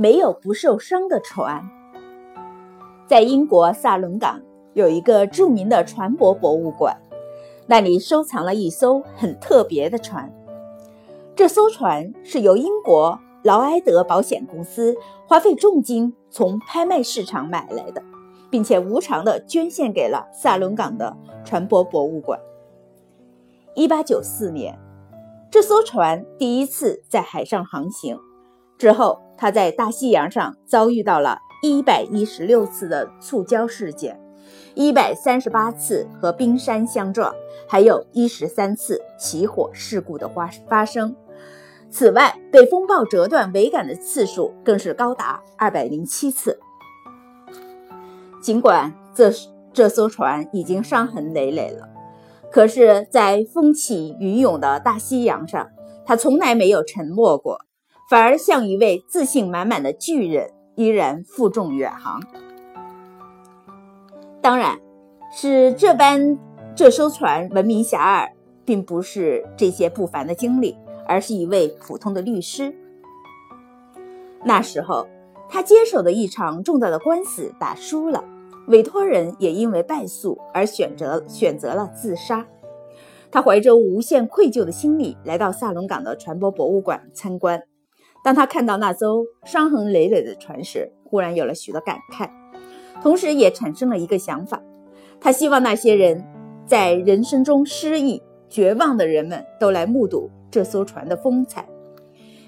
没有不受伤的船。在英国萨伦港有一个著名的船舶博物馆，那里收藏了一艘很特别的船。这艘船是由英国劳埃德保险公司花费重金从拍卖市场买来的，并且无偿的捐献给了萨伦港的船舶博物馆。一八九四年，这艘船第一次在海上航行。之后，他在大西洋上遭遇到了一百一十六次的触礁事件，一百三十八次和冰山相撞，还有一十三次起火事故的发发生。此外，被风暴折断桅杆的次数更是高达二百零七次。尽管这这艘船已经伤痕累累了，可是，在风起云涌的大西洋上，它从来没有沉没过。反而像一位自信满满的巨人，依然负重远航。当然，使这般这艘船闻名遐迩，并不是这些不凡的经历，而是一位普通的律师。那时候，他接手的一场重大的官司打输了，委托人也因为败诉而选择选择了自杀。他怀着无限愧疚的心理来到萨隆港的船舶博物馆参观。当他看到那艘伤痕累累的船时，忽然有了许多感慨，同时也产生了一个想法：他希望那些人在人生中失意、绝望的人们都来目睹这艘船的风采。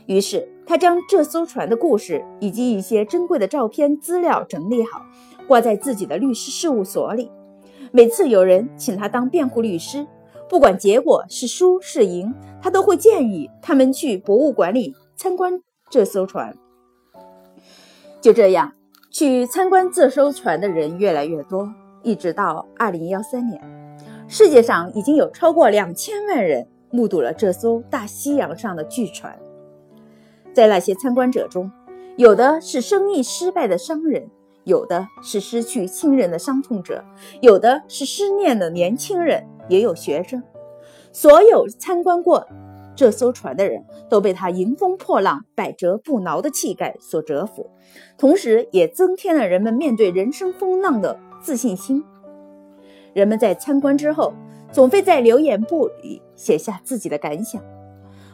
于是，他将这艘船的故事以及一些珍贵的照片资料整理好，挂在自己的律师事务所里。每次有人请他当辩护律师，不管结果是输是赢，他都会建议他们去博物馆里参观。这艘船就这样去参观这艘船的人越来越多，一直到二零幺三年，世界上已经有超过两千万人目睹了这艘大西洋上的巨船。在那些参观者中，有的是生意失败的商人，有的是失去亲人的伤痛者，有的是失恋的年轻人，也有学生。所有参观过。这艘船的人都被他迎风破浪、百折不挠的气概所折服，同时也增添了人们面对人生风浪的自信心。人们在参观之后，总会在留言簿里写下自己的感想。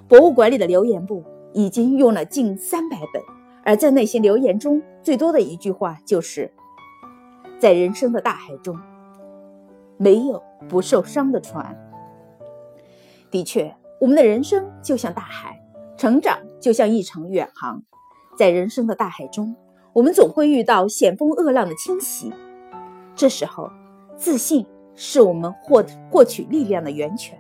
博物馆里的留言簿已经用了近三百本，而在那些留言中，最多的一句话就是：“在人生的大海中，没有不受伤的船。”的确。我们的人生就像大海，成长就像一场远航。在人生的大海中，我们总会遇到险峰恶浪的侵袭。这时候，自信是我们获获取力量的源泉。